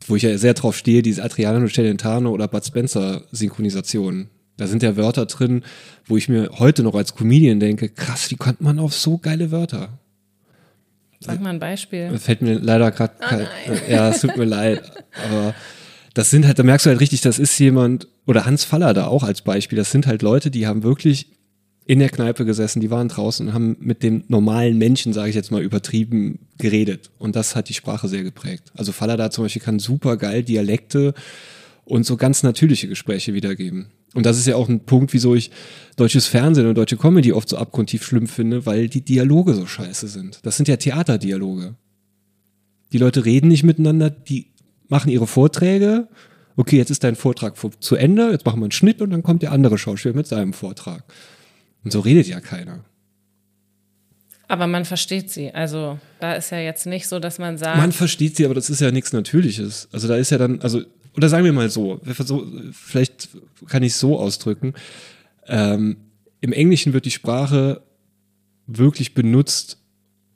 wo ich ja sehr drauf stehe, diese Adriano Celentano oder Bud Spencer Synchronisation. Da sind ja Wörter drin, wo ich mir heute noch als Comedian denke, krass, wie kommt man auf so geile Wörter? Sag mal ein Beispiel. Fällt mir leider gerade oh kein, ja, es tut mir leid, aber das sind halt, da merkst du halt richtig, das ist jemand, oder Hans Faller da auch als Beispiel, das sind halt Leute, die haben wirklich in der Kneipe gesessen, die waren draußen und haben mit dem normalen Menschen, sage ich jetzt mal übertrieben, geredet. Und das hat die Sprache sehr geprägt. Also Faller da zum Beispiel kann super geil Dialekte und so ganz natürliche Gespräche wiedergeben. Und das ist ja auch ein Punkt, wieso ich deutsches Fernsehen und deutsche Comedy oft so abgrundtief schlimm finde, weil die Dialoge so scheiße sind. Das sind ja Theaterdialoge. Die Leute reden nicht miteinander, die machen ihre Vorträge. Okay, jetzt ist dein Vortrag zu Ende, jetzt machen wir einen Schnitt und dann kommt der andere Schauspieler mit seinem Vortrag. Und so redet ja keiner. Aber man versteht sie. Also da ist ja jetzt nicht so, dass man sagt. Man versteht sie, aber das ist ja nichts Natürliches. Also da ist ja dann, also oder sagen wir mal so, vielleicht kann ich es so ausdrücken. Ähm, Im Englischen wird die Sprache wirklich benutzt,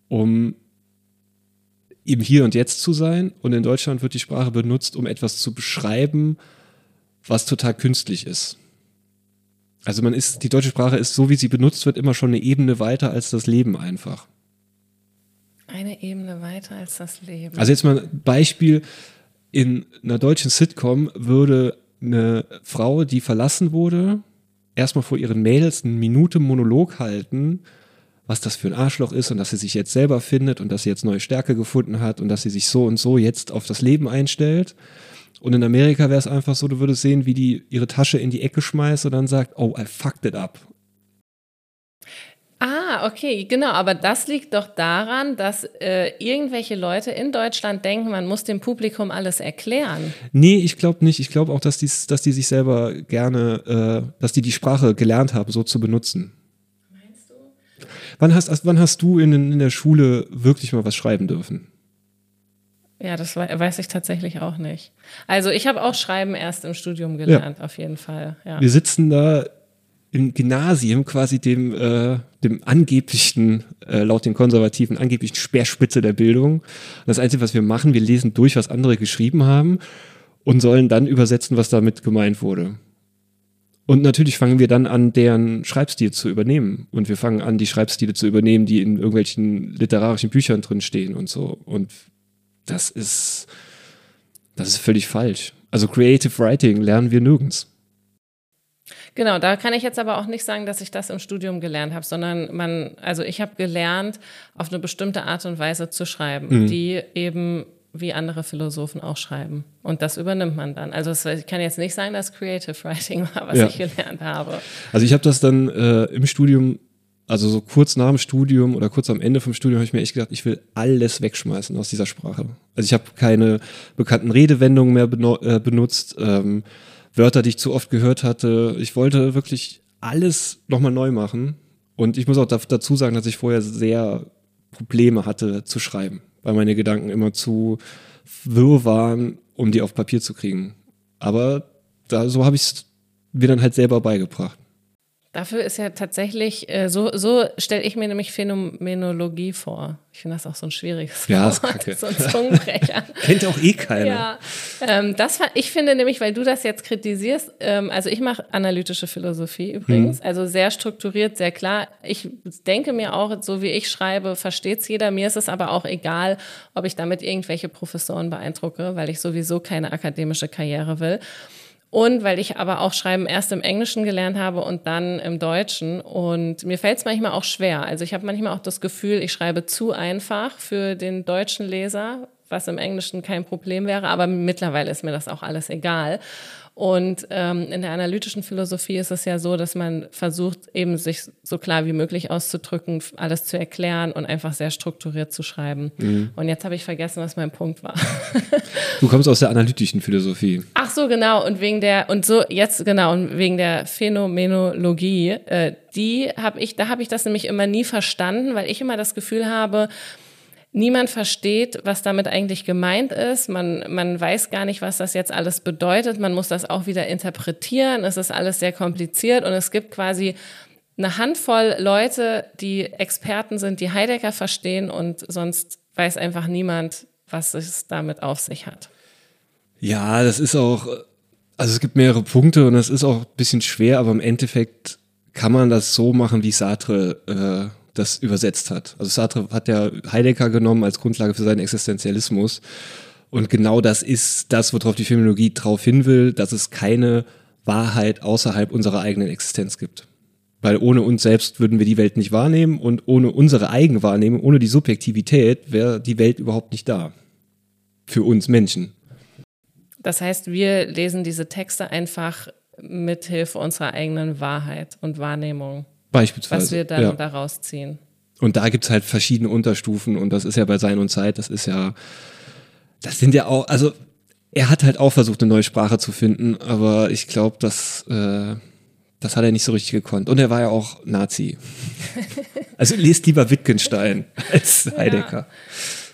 um im Hier und Jetzt zu sein. Und in Deutschland wird die Sprache benutzt, um etwas zu beschreiben, was total künstlich ist. Also man ist, die deutsche Sprache ist so, wie sie benutzt wird, immer schon eine Ebene weiter als das Leben einfach. Eine Ebene weiter als das Leben. Also jetzt mal ein Beispiel in einer deutschen Sitcom würde eine Frau, die verlassen wurde, erstmal vor ihren Mädels eine Minute Monolog halten, was das für ein Arschloch ist und dass sie sich jetzt selber findet und dass sie jetzt neue Stärke gefunden hat und dass sie sich so und so jetzt auf das Leben einstellt. Und in Amerika wäre es einfach so, du würdest sehen, wie die ihre Tasche in die Ecke schmeißt und dann sagt, oh, I fucked it up. Ah, okay, genau. Aber das liegt doch daran, dass äh, irgendwelche Leute in Deutschland denken, man muss dem Publikum alles erklären. Nee, ich glaube nicht. Ich glaube auch, dass, die's, dass die sich selber gerne, äh, dass die die Sprache gelernt haben, so zu benutzen. Meinst du? Wann hast, wann hast du in, in der Schule wirklich mal was schreiben dürfen? Ja, das weiß ich tatsächlich auch nicht. Also ich habe auch Schreiben erst im Studium gelernt, ja. auf jeden Fall. Ja. Wir sitzen da im Gymnasium quasi dem, äh, dem angeblichen, äh, laut den Konservativen, angeblichen Speerspitze der Bildung. Das Einzige, was wir machen, wir lesen durch, was andere geschrieben haben und sollen dann übersetzen, was damit gemeint wurde. Und natürlich fangen wir dann an, deren Schreibstil zu übernehmen. Und wir fangen an, die Schreibstile zu übernehmen, die in irgendwelchen literarischen Büchern drin stehen und so. Und das ist, das ist völlig falsch. Also Creative Writing lernen wir nirgends. Genau, da kann ich jetzt aber auch nicht sagen, dass ich das im Studium gelernt habe, sondern man, also ich habe gelernt, auf eine bestimmte Art und Weise zu schreiben, mhm. die eben wie andere Philosophen auch schreiben. Und das übernimmt man dann. Also ich kann jetzt nicht sagen, dass Creative Writing war, was ja. ich gelernt habe. Also ich habe das dann äh, im Studium, also so kurz nach dem Studium oder kurz am Ende vom Studium, habe ich mir echt gedacht, ich will alles wegschmeißen aus dieser Sprache. Also ich habe keine bekannten Redewendungen mehr äh, benutzt. Ähm, Wörter, die ich zu oft gehört hatte. Ich wollte wirklich alles nochmal neu machen. Und ich muss auch dazu sagen, dass ich vorher sehr Probleme hatte zu schreiben, weil meine Gedanken immer zu wirr waren, um die auf Papier zu kriegen. Aber da, so habe ich es mir dann halt selber beigebracht. Dafür ist ja tatsächlich, äh, so, so stelle ich mir nämlich Phänomenologie vor. Ich finde das auch so ein schwieriges ja, Wort, ist kacke. so ein Zungenbrecher. [laughs] Kennt auch eh keiner. Ja, ähm, das war, ich finde nämlich, weil du das jetzt kritisierst, ähm, also ich mache analytische Philosophie übrigens, hm. also sehr strukturiert, sehr klar. Ich denke mir auch, so wie ich schreibe, versteht es jeder. Mir ist es aber auch egal, ob ich damit irgendwelche Professoren beeindrucke, weil ich sowieso keine akademische Karriere will. Und weil ich aber auch Schreiben erst im Englischen gelernt habe und dann im Deutschen. Und mir fällt es manchmal auch schwer. Also ich habe manchmal auch das Gefühl, ich schreibe zu einfach für den deutschen Leser, was im Englischen kein Problem wäre, aber mittlerweile ist mir das auch alles egal. Und ähm, in der analytischen Philosophie ist es ja so, dass man versucht, eben sich so klar wie möglich auszudrücken, alles zu erklären und einfach sehr strukturiert zu schreiben. Mhm. Und jetzt habe ich vergessen, was mein Punkt war. du kommst aus der analytischen Philosophie. Ach so, genau. Und wegen der, und so, jetzt genau, und wegen der Phänomenologie, äh, die habe ich, da habe ich das nämlich immer nie verstanden, weil ich immer das Gefühl habe, Niemand versteht, was damit eigentlich gemeint ist. Man, man weiß gar nicht, was das jetzt alles bedeutet. Man muss das auch wieder interpretieren. Es ist alles sehr kompliziert und es gibt quasi eine Handvoll Leute, die Experten sind, die Heidegger verstehen und sonst weiß einfach niemand, was es damit auf sich hat. Ja, das ist auch, also es gibt mehrere Punkte und es ist auch ein bisschen schwer, aber im Endeffekt kann man das so machen, wie Sartre äh, das übersetzt hat. Also Sartre hat ja Heidegger genommen als Grundlage für seinen Existenzialismus. Und genau das ist das, worauf die Phänomenologie drauf hin will, dass es keine Wahrheit außerhalb unserer eigenen Existenz gibt. Weil ohne uns selbst würden wir die Welt nicht wahrnehmen und ohne unsere Eigenwahrnehmung, ohne die Subjektivität wäre die Welt überhaupt nicht da. Für uns Menschen. Das heißt, wir lesen diese Texte einfach mithilfe unserer eigenen Wahrheit und Wahrnehmung. Beispielsweise. Was wir dann ja. daraus ziehen. Und da gibt's halt verschiedene Unterstufen und das ist ja bei Sein und Zeit, das ist ja, das sind ja auch, also er hat halt auch versucht, eine neue Sprache zu finden, aber ich glaube, dass äh, das hat er nicht so richtig gekonnt. Und er war ja auch Nazi. [laughs] Also lest lieber Wittgenstein als Heidegger. Ja.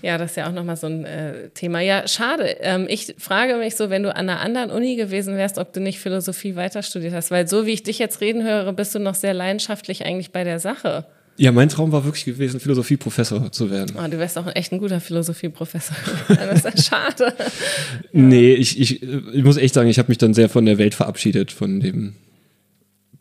Ja das ist ja auch nochmal so ein äh, Thema. Ja, schade. Ähm, ich frage mich so, wenn du an einer anderen Uni gewesen wärst, ob du nicht Philosophie weiter studiert hast. Weil so wie ich dich jetzt reden höre, bist du noch sehr leidenschaftlich eigentlich bei der Sache. Ja, mein Traum war wirklich gewesen, Philosophieprofessor zu werden. Oh, du wärst auch echt ein guter Philosophieprofessor. [laughs] das ist ja schade. Nee, ich, ich, ich muss echt sagen, ich habe mich dann sehr von der Welt verabschiedet, von dem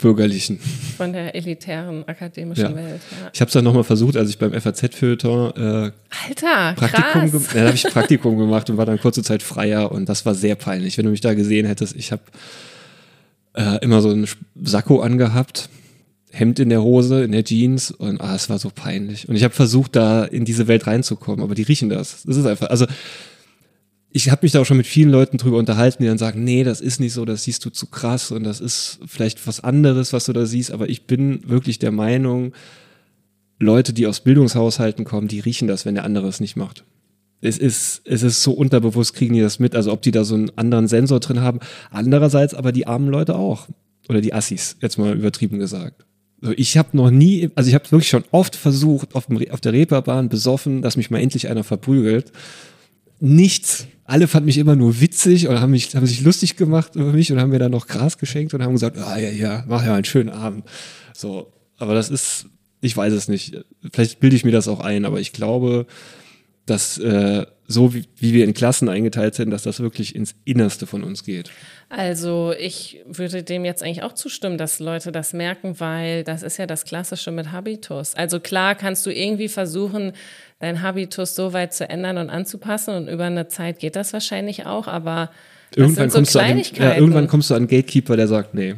bürgerlichen. Von der elitären akademischen ja. Welt. Ja. Ich habe es dann nochmal versucht, als ich beim FAZ-Feuilleton äh, Alter, Praktikum, krass. Ja, habe ich Praktikum gemacht und war dann kurze Zeit freier und das war sehr peinlich. Wenn du mich da gesehen hättest, ich habe äh, immer so einen Sakko angehabt, Hemd in der Hose, in der Jeans und ah, es war so peinlich. Und ich habe versucht, da in diese Welt reinzukommen, aber die riechen das. Das ist einfach, also ich habe mich da auch schon mit vielen Leuten drüber unterhalten, die dann sagen, nee, das ist nicht so, das siehst du zu krass und das ist vielleicht was anderes, was du da siehst, aber ich bin wirklich der Meinung, Leute, die aus Bildungshaushalten kommen, die riechen das, wenn der andere es nicht macht. Es ist, es ist so unterbewusst, kriegen die das mit, also ob die da so einen anderen Sensor drin haben. Andererseits aber die armen Leute auch. Oder die Assis, jetzt mal übertrieben gesagt. Also ich habe noch nie, also ich habe wirklich schon oft versucht, auf, dem, auf der Reeperbahn besoffen, dass mich mal endlich einer verprügelt. Nichts alle fanden mich immer nur witzig oder haben, mich, haben sich lustig gemacht über mich und haben mir dann noch Gras geschenkt und haben gesagt, ah ja, ja, mach ja einen schönen Abend. So, aber das ist, ich weiß es nicht. Vielleicht bilde ich mir das auch ein, aber ich glaube, dass äh, so wie, wie wir in Klassen eingeteilt sind, dass das wirklich ins Innerste von uns geht. Also ich würde dem jetzt eigentlich auch zustimmen, dass Leute das merken, weil das ist ja das Klassische mit Habitus. Also klar kannst du irgendwie versuchen, dein Habitus so weit zu ändern und anzupassen und über eine Zeit geht das wahrscheinlich auch, aber irgendwann, so kommst, du an, ja, irgendwann kommst du an einen Gatekeeper, der sagt, nee.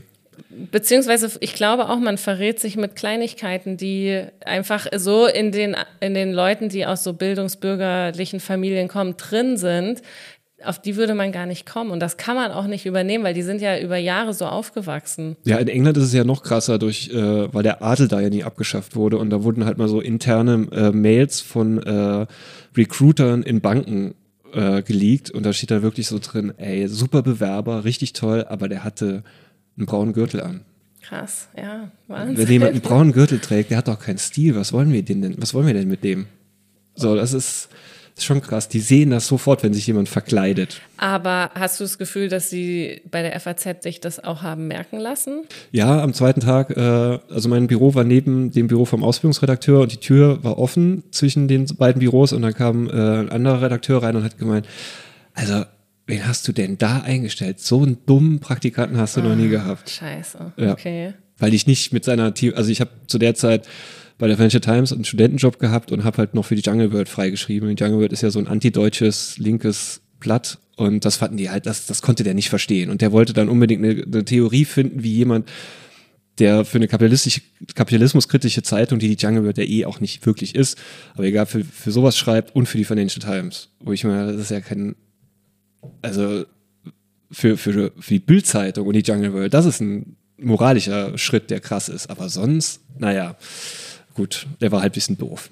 Beziehungsweise, ich glaube auch, man verrät sich mit Kleinigkeiten, die einfach so in den, in den Leuten, die aus so bildungsbürgerlichen Familien kommen, drin sind, auf die würde man gar nicht kommen. Und das kann man auch nicht übernehmen, weil die sind ja über Jahre so aufgewachsen. Ja, in England ist es ja noch krasser, durch, äh, weil der Adel da ja nie abgeschafft wurde. Und da wurden halt mal so interne äh, Mails von äh, Recruitern in Banken äh, geleakt. Und da steht da wirklich so drin, ey, super Bewerber, richtig toll, aber der hatte einen braunen Gürtel an. Krass, ja, Wahnsinn. Wenn jemand einen [laughs] braunen Gürtel trägt, der hat doch keinen Stil. Was wollen wir denn, was wollen wir denn mit dem? So, das ist, ist schon krass. Die sehen das sofort, wenn sich jemand verkleidet. Aber hast du das Gefühl, dass sie bei der FAZ sich das auch haben merken lassen? Ja, am zweiten Tag, äh, also mein Büro war neben dem Büro vom Ausbildungsredakteur und die Tür war offen zwischen den beiden Büros und dann kam äh, ein anderer Redakteur rein und hat gemeint, also wen hast du denn da eingestellt? So einen dummen Praktikanten hast du oh, noch nie ah, gehabt. Scheiße, ja. okay. Weil ich nicht mit seiner Team, also ich habe zu der Zeit bei der Financial Times einen Studentenjob gehabt und habe halt noch für die Jungle World freigeschrieben. Die Jungle World ist ja so ein antideutsches, linkes Blatt und das fanden die halt, das, das konnte der nicht verstehen. Und der wollte dann unbedingt eine, eine Theorie finden, wie jemand der für eine kapitalistische, kapitalismuskritische Zeitung, die die Jungle World ja eh auch nicht wirklich ist, aber egal, für, für sowas schreibt und für die Financial Times. Wo ich mir, das ist ja kein, also für, für, für die Bildzeitung und die Jungle World, das ist ein moralischer Schritt, der krass ist. Aber sonst, naja, gut, der war halt ein bisschen doof.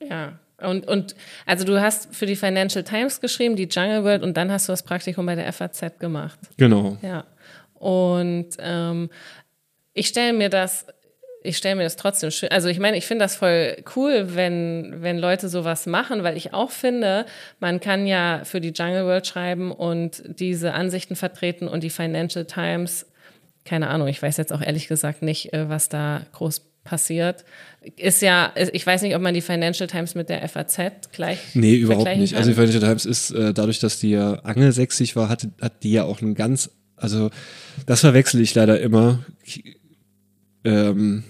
Ja. Und, und also du hast für die Financial Times geschrieben, die Jungle World, und dann hast du das Praktikum bei der FAZ gemacht. Genau. Ja. Und ähm, ich stelle mir das, ich stelle mir das trotzdem schön. Also ich meine, ich finde das voll cool, wenn, wenn Leute sowas machen, weil ich auch finde, man kann ja für die Jungle World schreiben und diese Ansichten vertreten und die Financial Times, keine Ahnung, ich weiß jetzt auch ehrlich gesagt nicht, äh, was da groß passiert. Ist ja, ich weiß nicht, ob man die Financial Times mit der FAZ gleich. Nee, überhaupt nicht. Kann. Also die Financial Times ist äh, dadurch, dass die ja angelsächsig war, hat, hat die ja auch einen ganz, also das verwechsel ich leider immer ähm,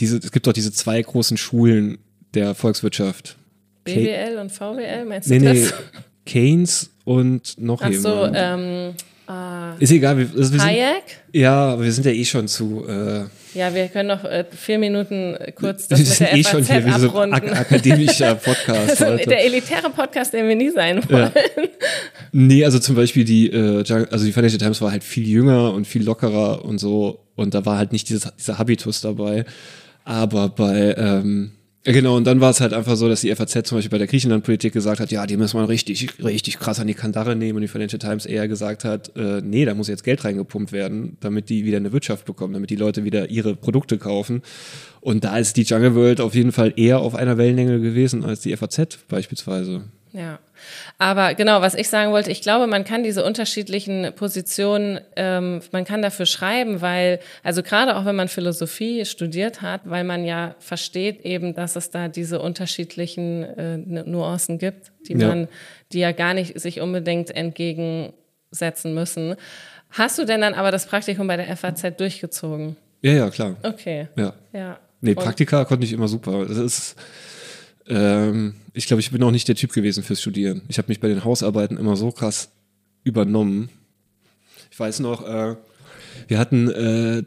diese, es gibt doch diese zwei großen Schulen der Volkswirtschaft. BWL und VWL, meinst du nee, das? Nee, Keynes und noch Ach so, ähm, ah, Ist egal. Wir, also wir Hayek? Sind, ja, aber wir sind ja eh schon zu. Äh, ja, wir können noch äh, vier Minuten kurz das wir mit der eh FAZ schon hier wie so ak akademischer [laughs] Podcast. also der elitäre Podcast, den wir nie sein wollen. Ja. Nee, also zum Beispiel die, äh, also die Financial Times war halt viel jünger und viel lockerer und so und da war halt nicht dieses, dieser Habitus dabei. Aber bei, ähm, Genau, und dann war es halt einfach so, dass die FAZ zum Beispiel bei der Griechenland-Politik gesagt hat, ja, die müssen wir richtig, richtig krass an die Kandare nehmen und die Financial Times eher gesagt hat, äh, nee, da muss jetzt Geld reingepumpt werden, damit die wieder eine Wirtschaft bekommen, damit die Leute wieder ihre Produkte kaufen. Und da ist die Jungle World auf jeden Fall eher auf einer Wellenlänge gewesen als die FAZ beispielsweise. Ja. Aber genau, was ich sagen wollte, ich glaube, man kann diese unterschiedlichen Positionen, ähm, man kann dafür schreiben, weil, also gerade auch wenn man Philosophie studiert hat, weil man ja versteht eben, dass es da diese unterschiedlichen äh, Nuancen gibt, die ja. man, die ja gar nicht sich unbedingt entgegensetzen müssen. Hast du denn dann aber das Praktikum bei der FAZ durchgezogen? Ja, ja, klar. Okay. Ja. ja. Nee, Praktika konnte ich immer super. Das ist, ähm, ich glaube, ich bin auch nicht der Typ gewesen fürs Studieren. Ich habe mich bei den Hausarbeiten immer so krass übernommen. Ich weiß noch, äh, wir hatten äh,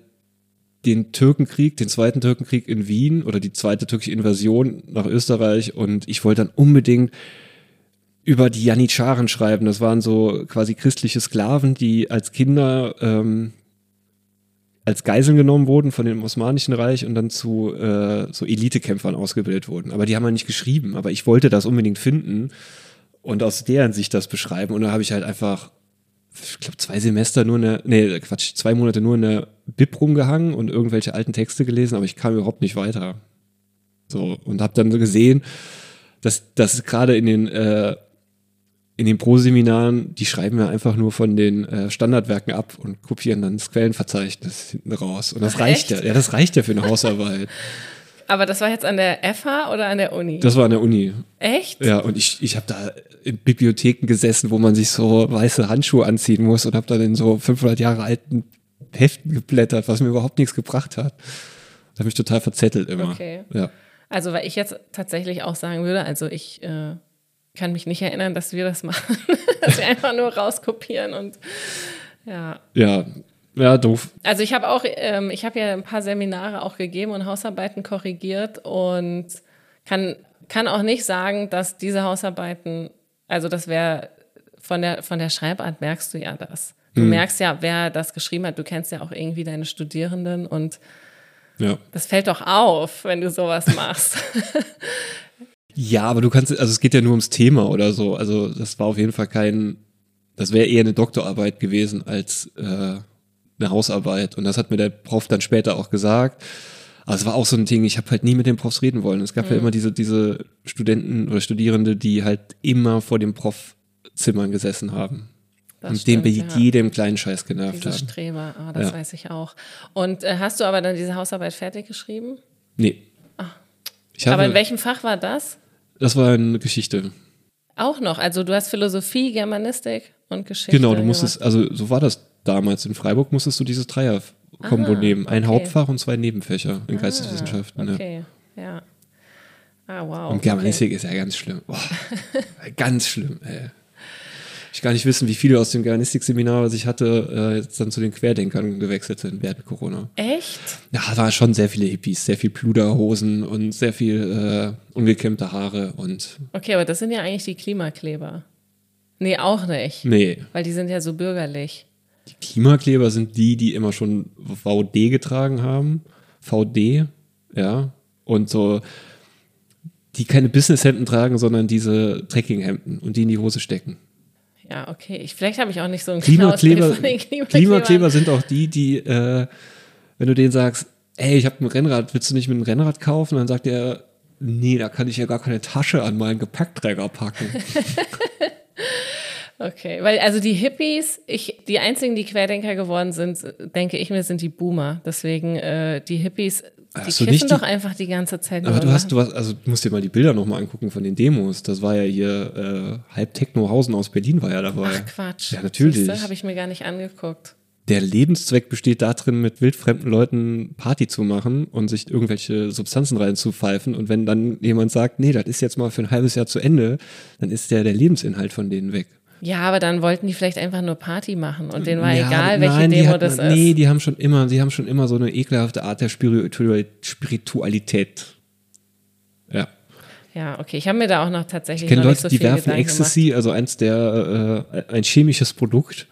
den Türkenkrieg, den zweiten Türkenkrieg in Wien oder die zweite türkische Invasion nach Österreich und ich wollte dann unbedingt über die Janitscharen schreiben. Das waren so quasi christliche Sklaven, die als Kinder ähm, als Geiseln genommen wurden von dem Osmanischen Reich und dann zu äh, so Elitekämpfern ausgebildet wurden. Aber die haben ja nicht geschrieben. Aber ich wollte das unbedingt finden und aus deren Sicht das beschreiben. Und da habe ich halt einfach, ich glaube, zwei Semester nur eine, nee, Quatsch, zwei Monate nur in der Bib rumgehangen und irgendwelche alten Texte gelesen, aber ich kam überhaupt nicht weiter. So, und habe dann so gesehen, dass, dass gerade in den äh, in den Pro-Seminaren, die schreiben ja einfach nur von den äh, Standardwerken ab und kopieren dann das Quellenverzeichnis hinten raus. Und das Ach, reicht echt? ja. Ja, das reicht ja für eine Hausarbeit. [laughs] Aber das war jetzt an der FH oder an der Uni? Das war an der Uni. Echt? Ja, und ich, ich habe da in Bibliotheken gesessen, wo man sich so weiße Handschuhe anziehen muss und habe dann in so 500 Jahre alten Heften geblättert, was mir überhaupt nichts gebracht hat. Da habe ich total verzettelt immer. Okay. Ja. Also, weil ich jetzt tatsächlich auch sagen würde, also ich äh, kann mich nicht erinnern, dass wir das machen. [laughs] dass wir einfach nur rauskopieren und ja. Ja, ja, doof. Also ich habe auch, ähm, ich habe ja ein paar Seminare auch gegeben und Hausarbeiten korrigiert und kann, kann auch nicht sagen, dass diese Hausarbeiten, also das wäre von der, von der Schreibart merkst du ja das. Du hm. merkst ja, wer das geschrieben hat. Du kennst ja auch irgendwie deine Studierenden und ja. das fällt doch auf, wenn du sowas machst. [laughs] Ja, aber du kannst, also es geht ja nur ums Thema oder so. Also das war auf jeden Fall kein, das wäre eher eine Doktorarbeit gewesen als äh, eine Hausarbeit. Und das hat mir der Prof dann später auch gesagt. Aber es war auch so ein Ding, ich habe halt nie mit den Profs reden wollen. Es gab mhm. ja immer diese, diese Studenten oder Studierende, die halt immer vor dem Profzimmern gesessen haben. Das und stimmt, den bei ja. jedem kleinen Scheiß genervt Diese haben. Streber, ah, das ja. weiß ich auch. Und äh, hast du aber dann diese Hausarbeit fertig geschrieben? Nee. Ach. aber in welchem Fach war das? Das war eine Geschichte. Auch noch. Also du hast Philosophie, Germanistik und Geschichte. Genau, du musstest, also so war das damals. In Freiburg musstest du dieses Dreier-Kombo nehmen. Ein okay. Hauptfach und zwei Nebenfächer in ah, Geisteswissenschaften. Okay, ja. ja. Ah, wow. Und Germanistik okay. ist ja ganz schlimm. Boah, [laughs] ganz schlimm, ey. Ich gar nicht wissen, wie viele aus dem Germanistik-Seminar, was ich hatte, äh, jetzt dann zu den Querdenkern gewechselt sind während Corona. Echt? Ja, da waren schon sehr viele Hippies, sehr viel Pluderhosen und sehr viel äh, ungekämmte Haare und. Okay, aber das sind ja eigentlich die Klimakleber. Nee, auch nicht. Nee. Weil die sind ja so bürgerlich. Die Klimakleber sind die, die immer schon VD getragen haben. VD, ja. Und so, die keine Businesshemden tragen, sondern diese Trekkinghemden und die in die Hose stecken. Ja, okay. Ich, vielleicht habe ich auch nicht so ein Klimakleber. Klimakleber sind auch die, die, äh, wenn du denen sagst, ey, ich habe ein Rennrad, willst du nicht mit einem Rennrad kaufen? Dann sagt er, nee, da kann ich ja gar keine Tasche an meinen Gepäckträger packen. [laughs] Okay, weil also die Hippies, ich, die einzigen, die Querdenker geworden sind, denke ich mir, sind die Boomer. Deswegen äh, die Hippies, die Hast kiffen nicht die- doch einfach die ganze Zeit. Aber du hast, du hast, also du musst dir mal die Bilder nochmal angucken von den Demos. Das war ja hier, äh, halb Technohausen aus Berlin war ja dabei. Ach Quatsch. Ja, natürlich. Habe ich mir gar nicht angeguckt. Der Lebenszweck besteht darin, mit wildfremden Leuten Party zu machen und sich irgendwelche Substanzen reinzupfeifen. Und wenn dann jemand sagt, nee, das ist jetzt mal für ein halbes Jahr zu Ende, dann ist der, der Lebensinhalt von denen weg. Ja, aber dann wollten die vielleicht einfach nur Party machen und denen war Ja, egal, welche nein, Demo hatten- das ist. Nee, die haben schon immer, die haben schon immer so eine ekelhafte Art der Spiritu- Spiritualität. Ja. Ja, okay. Ich habe mir da auch noch tatsächlich Ich kenne Leute, so die viel werfen Gedanken Ecstasy, also eins der, äh, ein chemisches Produkt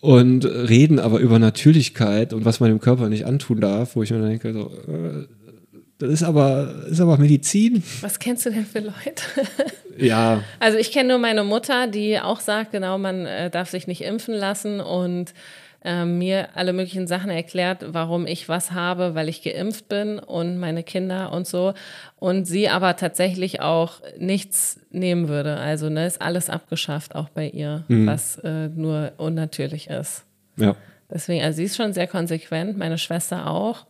und reden aber über Natürlichkeit und was man dem Körper nicht antun darf, wo ich mir dann denke, so, äh, das ist aber, ist aber Medizin. Was kennst du denn für Leute? Ja, Also ich kenne nur meine Mutter, die auch sagt, genau, man äh, darf sich nicht impfen lassen und ähm, mir alle möglichen Sachen erklärt, warum ich was habe, weil ich geimpft bin und meine Kinder und so. Und sie aber tatsächlich auch nichts nehmen würde. Also ne, ist alles abgeschafft, auch bei ihr, was äh, nur unnatürlich ist. ja. Deswegen, also sie ist schon sehr konsequent, meine Schwester auch.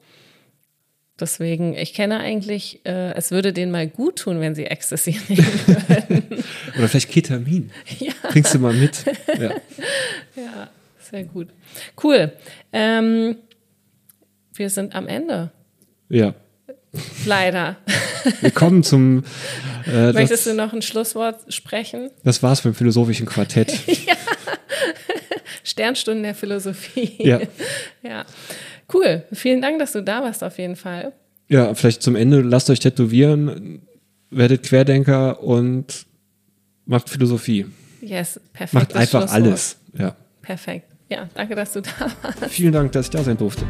Deswegen, ich kenne eigentlich, äh, es würde denen mal gut tun, wenn sie Ecstasy [laughs] nehmen. [laughs] Oder vielleicht Ketamin. [laughs] ja. Bringst du mal mit. Ja. Ja, sehr gut. Cool. Ähm, wir sind am Ende. ja. Leider. Wir kommen zum, äh, Möchtest du das, noch ein Schlusswort sprechen? das war's beim philosophischen Quartett. Sternstunden der Philosophie. Ja. ja. Cool. Vielen Dank, dass du da warst, auf jeden Fall. Ja, vielleicht zum Ende, lasst euch tätowieren, werdet Querdenker und macht Philosophie. Yes, perfekt. Macht einfach alles. Ja. Perfekt. Ja, danke, dass du da warst. Vielen Dank, dass ich da sein durfte.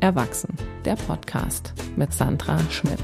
Erwachsen, der Podcast mit Sandra Schmidt.